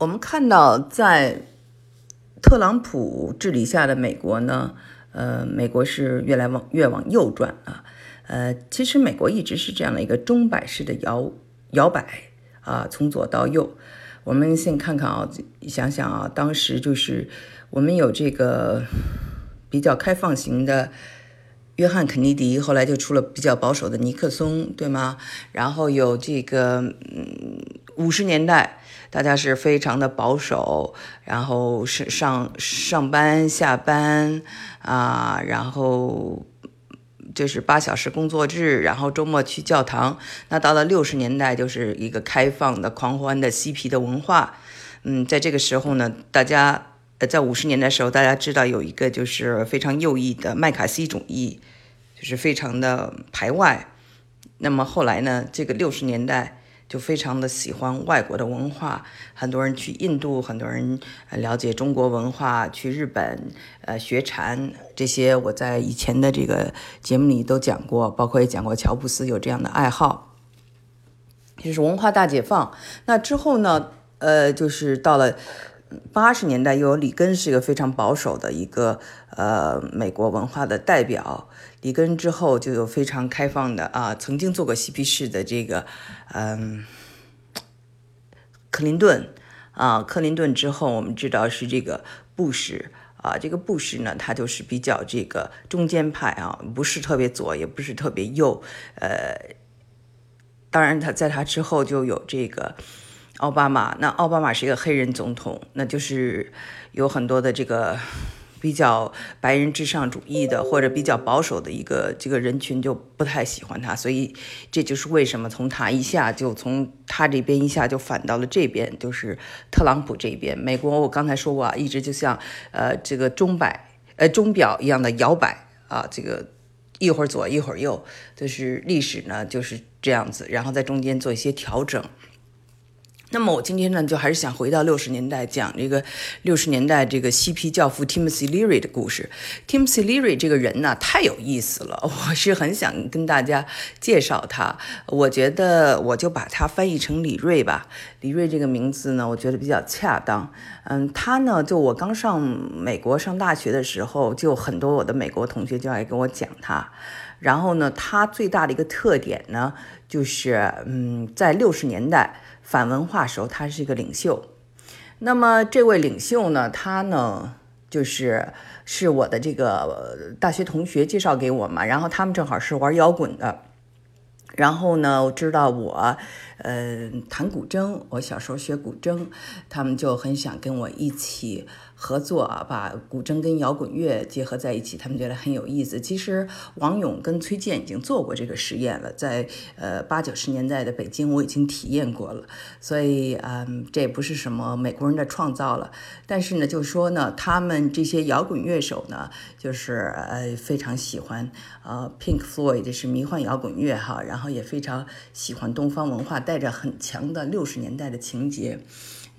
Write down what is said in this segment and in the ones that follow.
我们看到，在特朗普治理下的美国呢，呃，美国是越来往越往右转啊。呃，其实美国一直是这样的一个钟摆式的摇摇摆啊，从左到右。我们先看看啊，想想啊，当时就是我们有这个比较开放型的约翰肯尼迪，后来就出了比较保守的尼克松，对吗？然后有这个嗯，五十年代。大家是非常的保守，然后是上上班下班啊，然后就是八小时工作制，然后周末去教堂。那到了六十年代，就是一个开放的、狂欢的、嬉皮的文化。嗯，在这个时候呢，大家呃，在五十年代时候，大家知道有一个就是非常右翼的麦卡锡主义，就是非常的排外。那么后来呢，这个六十年代。就非常的喜欢外国的文化，很多人去印度，很多人了解中国文化，去日本呃学禅，这些我在以前的这个节目里都讲过，包括也讲过乔布斯有这样的爱好，就是文化大解放。那之后呢，呃，就是到了八十年代，又有里根是一个非常保守的一个呃美国文化的代表。里根之后就有非常开放的啊，曾经做过嬉皮士的这个，嗯，克林顿。啊，克林顿之后我们知道是这个布什。啊，这个布什呢，他就是比较这个中间派啊，不是特别左，也不是特别右，呃，当然他在他之后就有这个奥巴马，那奥巴马是一个黑人总统，那就是有很多的这个。比较白人至上主义的，或者比较保守的一个这个人群就不太喜欢他，所以这就是为什么从他一下就从他这边一下就反到了这边，就是特朗普这边。美国我刚才说过啊，一直就像呃这个钟摆呃钟表一样的摇摆啊，这个一会儿左一会儿右，就是历史呢就是这样子，然后在中间做一些调整。那么我今天呢，就还是想回到六十年代，讲这个六十年代这个嬉皮教父 Timothy Leary 的故事。Timothy Leary 这个人呢，太有意思了，我是很想跟大家介绍他。我觉得我就把他翻译成李瑞吧。李瑞这个名字呢，我觉得比较恰当。嗯，他呢，就我刚上美国上大学的时候，就很多我的美国同学就爱跟我讲他。然后呢，他最大的一个特点呢，就是嗯，在六十年代。反文化时候，他是一个领袖。那么这位领袖呢，他呢就是是我的这个大学同学介绍给我嘛，然后他们正好是玩摇滚的，然后呢，我知道我呃弹古筝，我小时候学古筝，他们就很想跟我一起。合作啊，把古筝跟摇滚乐结合在一起，他们觉得很有意思。其实王勇跟崔健已经做过这个实验了，在呃八九十年代的北京，我已经体验过了。所以嗯，这也不是什么美国人的创造了。但是呢，就说呢，他们这些摇滚乐手呢，就是呃非常喜欢呃 Pink Floyd 这是迷幻摇滚乐哈，然后也非常喜欢东方文化，带着很强的六十年代的情节。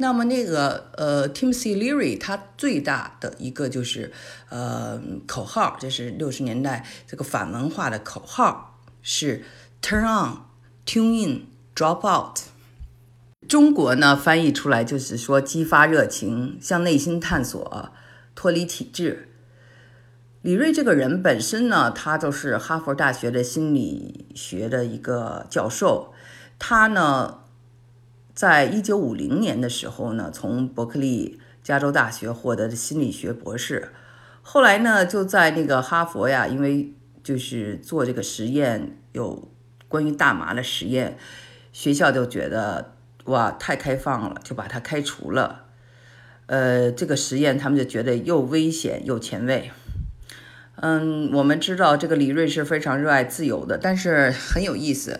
那么那个呃，Timothy Leary 他最大的一个就是呃口号，这是六十年代这个反文化的口号是 Turn on, tune in, drop out。中国呢翻译出来就是说激发热情，向内心探索，脱离体制。李瑞这个人本身呢，他就是哈佛大学的心理学的一个教授，他呢。在一九五零年的时候呢，从伯克利加州大学获得的心理学博士，后来呢就在那个哈佛呀，因为就是做这个实验，有关于大麻的实验，学校就觉得哇太开放了，就把他开除了。呃，这个实验他们就觉得又危险又前卫。嗯，我们知道这个李瑞是非常热爱自由的，但是很有意思。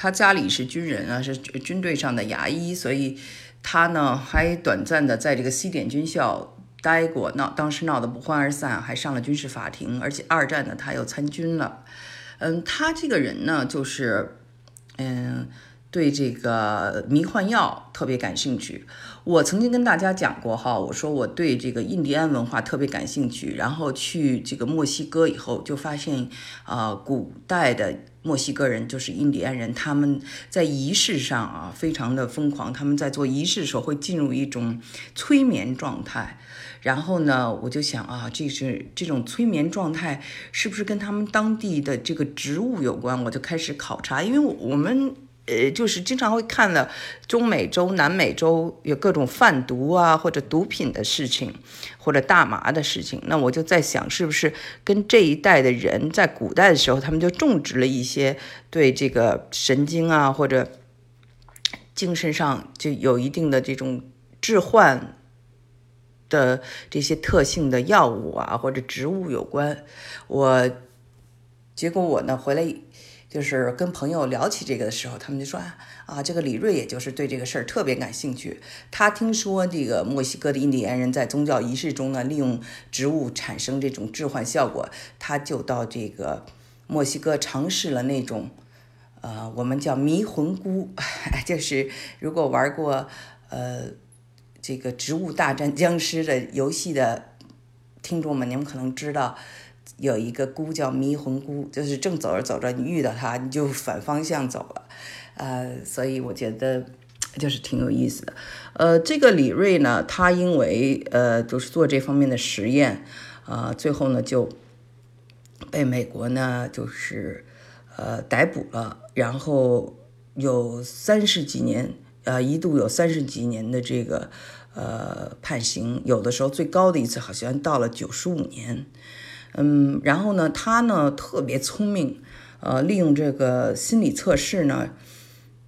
他家里是军人啊，是军队上的牙医，所以他呢还短暂的在这个西点军校待过，闹当时闹得不欢而散，还上了军事法庭，而且二战呢他又参军了。嗯，他这个人呢就是，嗯，对这个迷幻药特别感兴趣。我曾经跟大家讲过哈，我说我对这个印第安文化特别感兴趣。然后去这个墨西哥以后，就发现啊，古代的墨西哥人就是印第安人，他们在仪式上啊非常的疯狂。他们在做仪式的时候会进入一种催眠状态。然后呢，我就想啊，这是这种催眠状态是不是跟他们当地的这个植物有关？我就开始考察，因为我们。呃，就是经常会看了中美洲、南美洲有各种贩毒啊，或者毒品的事情，或者大麻的事情。那我就在想，是不是跟这一代的人在古代的时候，他们就种植了一些对这个神经啊，或者精神上就有一定的这种致幻的这些特性的药物啊，或者植物有关？我结果我呢回来。就是跟朋友聊起这个的时候，他们就说啊啊，这个李瑞也就是对这个事儿特别感兴趣。他听说这个墨西哥的印第安人在宗教仪式中呢，利用植物产生这种致幻效果，他就到这个墨西哥尝试了那种，呃，我们叫迷魂菇，就是如果玩过呃这个植物大战僵尸的游戏的听众们，你们可能知道。有一个菇叫迷魂菇，就是正走着走着，你遇到它，你就反方向走了，呃，所以我觉得就是挺有意思的。呃，这个李瑞呢，他因为呃就是做这方面的实验，啊，最后呢就被美国呢就是呃逮捕了，然后有三十几年，呃，一度有三十几年的这个呃判刑，有的时候最高的一次好像到了九十五年。嗯，然后呢，他呢特别聪明，呃，利用这个心理测试呢，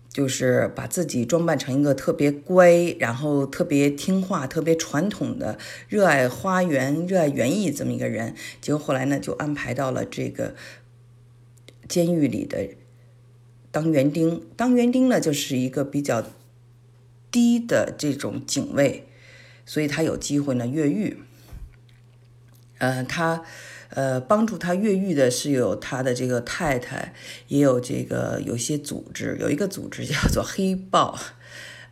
就是把自己装扮成一个特别乖，然后特别听话、特别传统的、热爱花园、热爱园艺这么一个人。结果后来呢，就安排到了这个监狱里的当园丁。当园丁呢，就是一个比较低的这种警卫，所以他有机会呢越狱。嗯，他，呃，帮助他越狱的是有他的这个太太，也有这个有些组织，有一个组织叫做黑豹，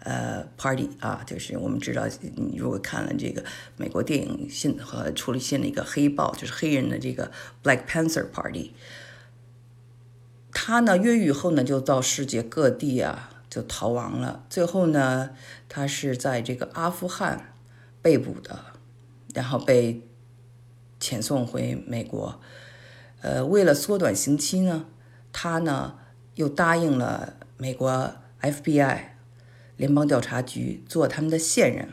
呃，Party 啊，就是我们知道，你如果看了这个美国电影新和出了新的一个黑豹，就是黑人的这个 Black Panther Party，他呢越狱后呢就到世界各地啊就逃亡了，最后呢他是在这个阿富汗被捕的，然后被。遣送回美国，呃，为了缩短刑期呢，他呢又答应了美国 FBI 联邦调查局做他们的线人，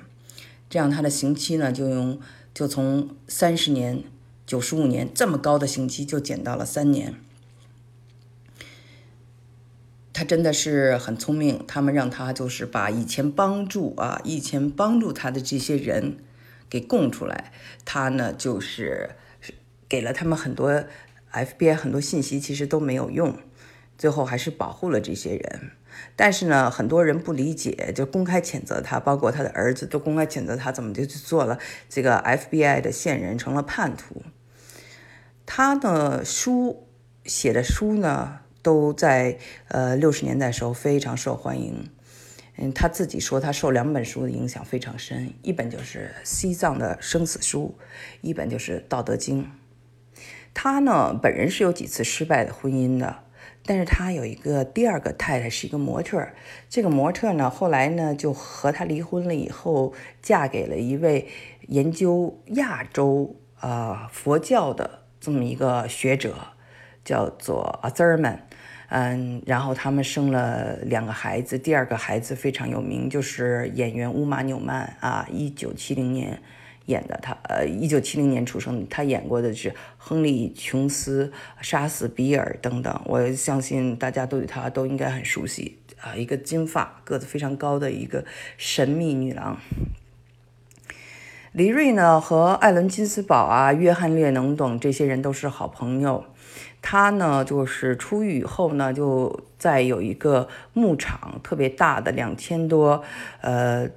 这样他的刑期呢就用就从三十年、九十五年这么高的刑期就减到了三年。他真的是很聪明，他们让他就是把以前帮助啊，以前帮助他的这些人。给供出来，他呢就是给了他们很多 FBI 很多信息，其实都没有用，最后还是保护了这些人。但是呢，很多人不理解，就公开谴责他，包括他的儿子都公开谴责他，怎么就去做了这个 FBI 的线人，成了叛徒？他的书写的书呢，都在呃六十年代时候非常受欢迎。嗯，他自己说他受两本书的影响非常深，一本就是西藏的生死书，一本就是《道德经》。他呢本人是有几次失败的婚姻的，但是他有一个第二个太太是一个模特，这个模特呢后来呢就和他离婚了以后，嫁给了一位研究亚洲啊佛教的这么一个学者，叫做阿兹尔曼。嗯，然后他们生了两个孩子，第二个孩子非常有名，就是演员乌玛纽曼啊，一九七零年演的，他呃一九七零年出生，他演过的是亨利·琼斯、杀死比尔等等，我相信大家都对他都应该很熟悉啊，一个金发、个子非常高的一个神秘女郎。李瑞呢和艾伦·金斯堡啊、约翰·列侬等这些人都是好朋友。他呢，就是出狱以后呢，就在有一个牧场，特别大的两千多，呃，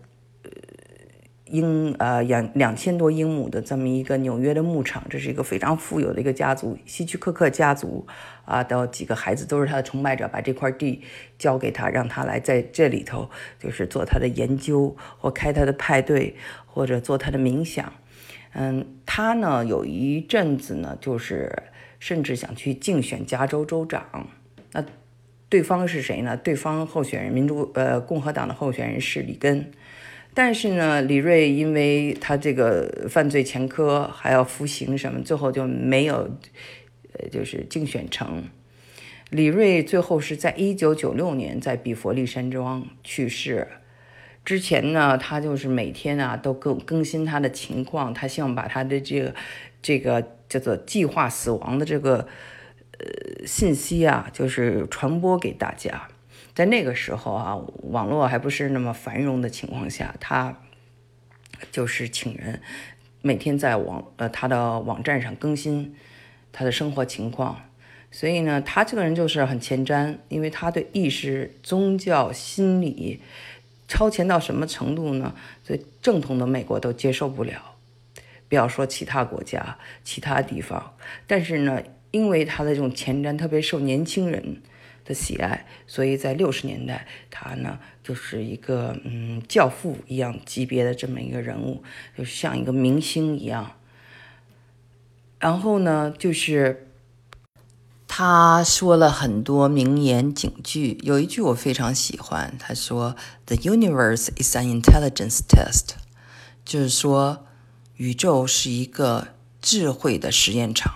英呃两两千多英亩的这么一个纽约的牧场，这是一个非常富有的一个家族，希区柯克家族啊的几个孩子都是他的崇拜者，把这块地交给他，让他来在这里头就是做他的研究或开他的派对或者做他的冥想。嗯，他呢有一阵子呢就是甚至想去竞选加州州长，那对方是谁呢？对方候选人民主呃共和党的候选人是里根。但是呢，李瑞因为他这个犯罪前科还要服刑什么，最后就没有，呃，就是竞选成。李瑞最后是在一九九六年在比佛利山庄去世。之前呢，他就是每天啊都更更新他的情况，他希望把他的这个这个叫做计划死亡的这个呃信息啊，就是传播给大家。在那个时候啊，网络还不是那么繁荣的情况下，他就是请人每天在网呃他的网站上更新他的生活情况。所以呢，他这个人就是很前瞻，因为他对意识、宗教、心理超前到什么程度呢？所以正统的美国都接受不了，不要说其他国家、其他地方。但是呢，因为他的这种前瞻，特别受年轻人。的喜爱，所以在六十年代，他呢就是一个嗯教父一样级别的这么一个人物，就像一个明星一样。然后呢，就是他说了很多名言警句，有一句我非常喜欢，他说：“The universe is an intelligence test。”就是说，宇宙是一个智慧的实验场。